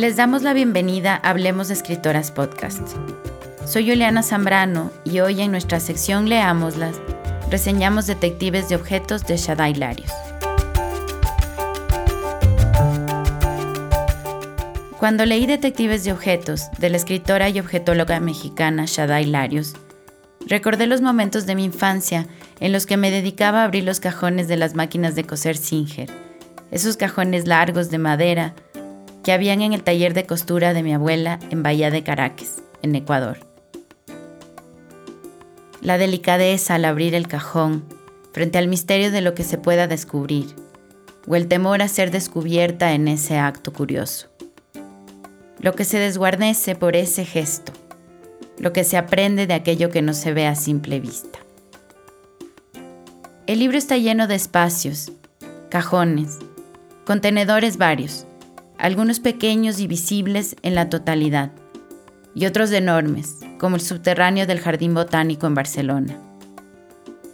Les damos la bienvenida a Hablemos de Escritoras Podcast. Soy Juliana Zambrano y hoy en nuestra sección Leámoslas reseñamos Detectives de Objetos de Shadai Larios. Cuando leí Detectives de Objetos de la escritora y objetóloga mexicana Shadai Larios, recordé los momentos de mi infancia en los que me dedicaba a abrir los cajones de las máquinas de coser Singer, esos cajones largos de madera que habían en el taller de costura de mi abuela en Bahía de Caracas, en Ecuador. La delicadeza al abrir el cajón frente al misterio de lo que se pueda descubrir, o el temor a ser descubierta en ese acto curioso. Lo que se desguarnece por ese gesto, lo que se aprende de aquello que no se ve a simple vista. El libro está lleno de espacios, cajones, contenedores varios, algunos pequeños y visibles en la totalidad, y otros enormes, como el subterráneo del Jardín Botánico en Barcelona.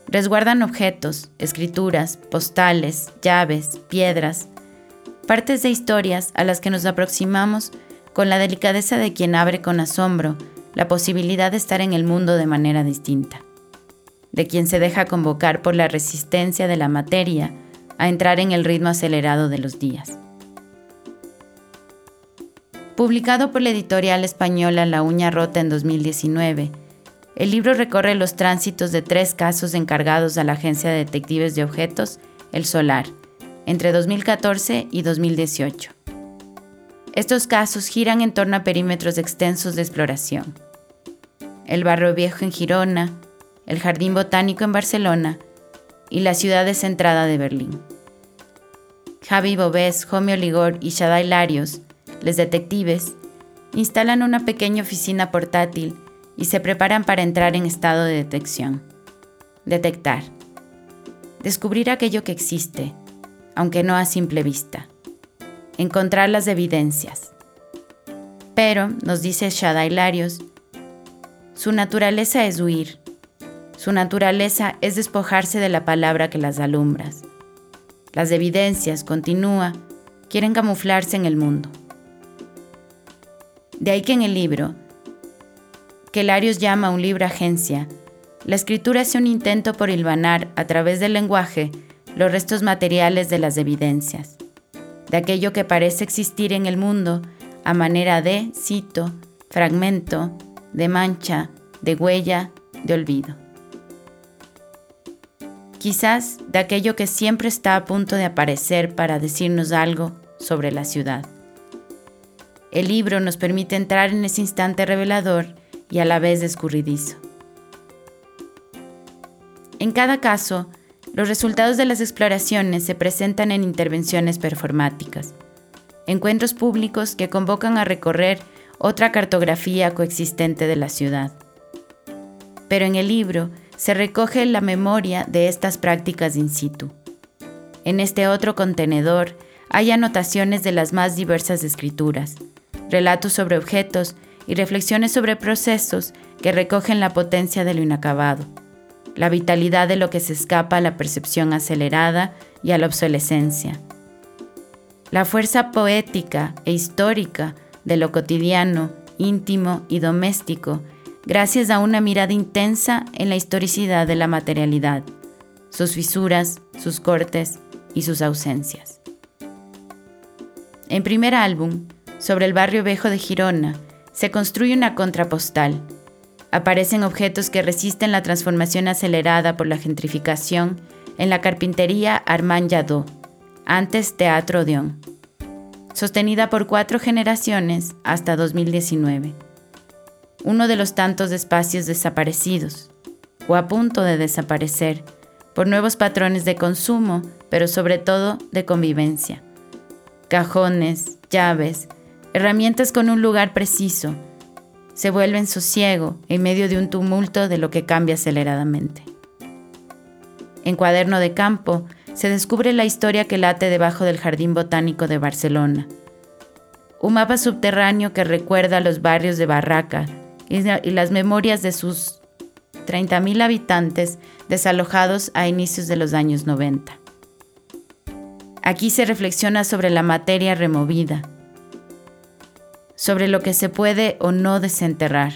Resguardan objetos, escrituras, postales, llaves, piedras, partes de historias a las que nos aproximamos con la delicadeza de quien abre con asombro la posibilidad de estar en el mundo de manera distinta, de quien se deja convocar por la resistencia de la materia a entrar en el ritmo acelerado de los días. Publicado por la editorial española La Uña Rota en 2019, el libro recorre los tránsitos de tres casos encargados a la agencia de detectives de objetos, El Solar, entre 2014 y 2018. Estos casos giran en torno a perímetros extensos de exploración. El Barrio Viejo en Girona, el Jardín Botánico en Barcelona y la ciudad descentrada de Berlín. Javi Bobés, Jomio Ligor y Shadai Larios los detectives instalan una pequeña oficina portátil y se preparan para entrar en estado de detección. Detectar. Descubrir aquello que existe, aunque no a simple vista. Encontrar las evidencias. Pero, nos dice Shada Hilarios, su naturaleza es huir. Su naturaleza es despojarse de la palabra que las alumbras. Las evidencias, continúa, quieren camuflarse en el mundo. De ahí que en el libro, que Larios llama un libro agencia, la escritura hace un intento por hilvanar a través del lenguaje los restos materiales de las evidencias, de aquello que parece existir en el mundo a manera de, cito, fragmento, de mancha, de huella, de olvido. Quizás de aquello que siempre está a punto de aparecer para decirnos algo sobre la ciudad. El libro nos permite entrar en ese instante revelador y a la vez escurridizo. En cada caso, los resultados de las exploraciones se presentan en intervenciones performáticas, encuentros públicos que convocan a recorrer otra cartografía coexistente de la ciudad. Pero en el libro se recoge la memoria de estas prácticas in situ. En este otro contenedor hay anotaciones de las más diversas escrituras, relatos sobre objetos y reflexiones sobre procesos que recogen la potencia de lo inacabado, la vitalidad de lo que se escapa a la percepción acelerada y a la obsolescencia, la fuerza poética e histórica de lo cotidiano, íntimo y doméstico, gracias a una mirada intensa en la historicidad de la materialidad, sus fisuras, sus cortes y sus ausencias. En primer álbum, sobre el barrio viejo de Girona, se construye una contrapostal. Aparecen objetos que resisten la transformación acelerada por la gentrificación en la carpintería Armand Jadot, antes Teatro Odeón, sostenida por cuatro generaciones hasta 2019. Uno de los tantos espacios desaparecidos, o a punto de desaparecer, por nuevos patrones de consumo, pero sobre todo de convivencia. Cajones, llaves, herramientas con un lugar preciso, se vuelven sosiego en medio de un tumulto de lo que cambia aceleradamente. En Cuaderno de Campo se descubre la historia que late debajo del Jardín Botánico de Barcelona. Un mapa subterráneo que recuerda los barrios de Barraca y las memorias de sus 30.000 habitantes desalojados a inicios de los años 90. Aquí se reflexiona sobre la materia removida, sobre lo que se puede o no desenterrar,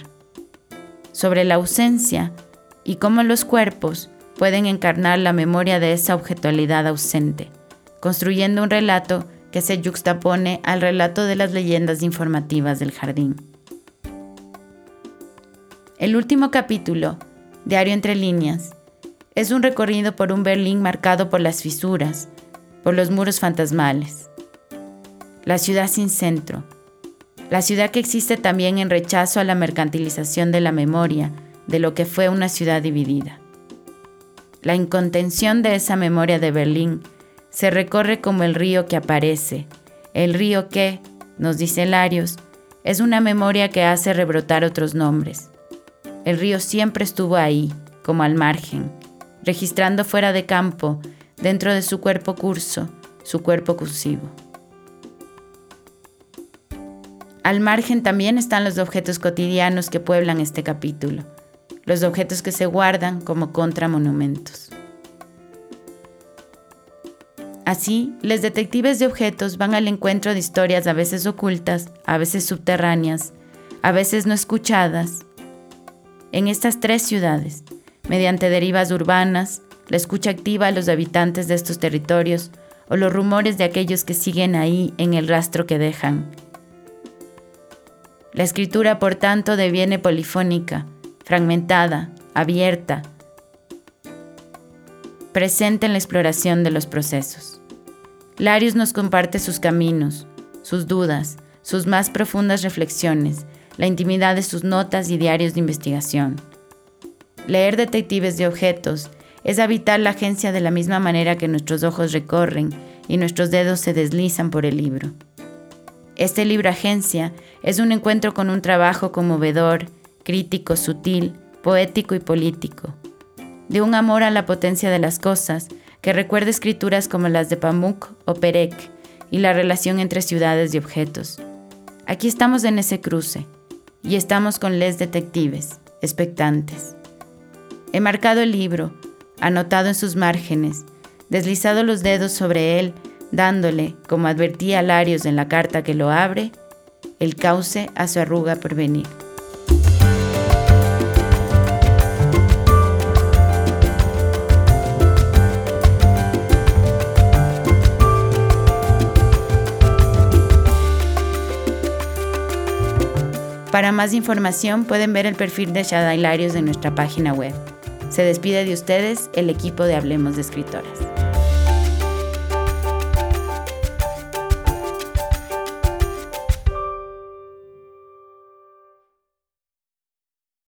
sobre la ausencia y cómo los cuerpos pueden encarnar la memoria de esa objetualidad ausente, construyendo un relato que se yuxtapone al relato de las leyendas informativas del jardín. El último capítulo, Diario entre líneas, es un recorrido por un Berlín marcado por las fisuras, por los muros fantasmales. La ciudad sin centro, la ciudad que existe también en rechazo a la mercantilización de la memoria de lo que fue una ciudad dividida. La incontención de esa memoria de Berlín se recorre como el río que aparece, el río que, nos dice Larios, es una memoria que hace rebrotar otros nombres. El río siempre estuvo ahí, como al margen, registrando fuera de campo, dentro de su cuerpo curso, su cuerpo cursivo. Al margen también están los objetos cotidianos que pueblan este capítulo, los objetos que se guardan como contramonumentos. Así, los detectives de objetos van al encuentro de historias a veces ocultas, a veces subterráneas, a veces no escuchadas. En estas tres ciudades, mediante derivas urbanas, la escucha activa a los habitantes de estos territorios o los rumores de aquellos que siguen ahí en el rastro que dejan. La escritura, por tanto, deviene polifónica, fragmentada, abierta, presente en la exploración de los procesos. Larios nos comparte sus caminos, sus dudas, sus más profundas reflexiones, la intimidad de sus notas y diarios de investigación. Leer detectives de objetos es habitar la agencia de la misma manera que nuestros ojos recorren y nuestros dedos se deslizan por el libro. Este libro agencia es un encuentro con un trabajo conmovedor, crítico, sutil, poético y político, de un amor a la potencia de las cosas que recuerda escrituras como las de Pamuk o Perec y la relación entre ciudades y objetos. Aquí estamos en ese cruce y estamos con les detectives, expectantes. He marcado el libro, anotado en sus márgenes, deslizado los dedos sobre él, dándole, como advertía Larios en la carta que lo abre, el cauce a su arruga por venir. Para más información pueden ver el perfil de Shada Hilarios en nuestra página web. Se despide de ustedes el equipo de Hablemos de Escritoras.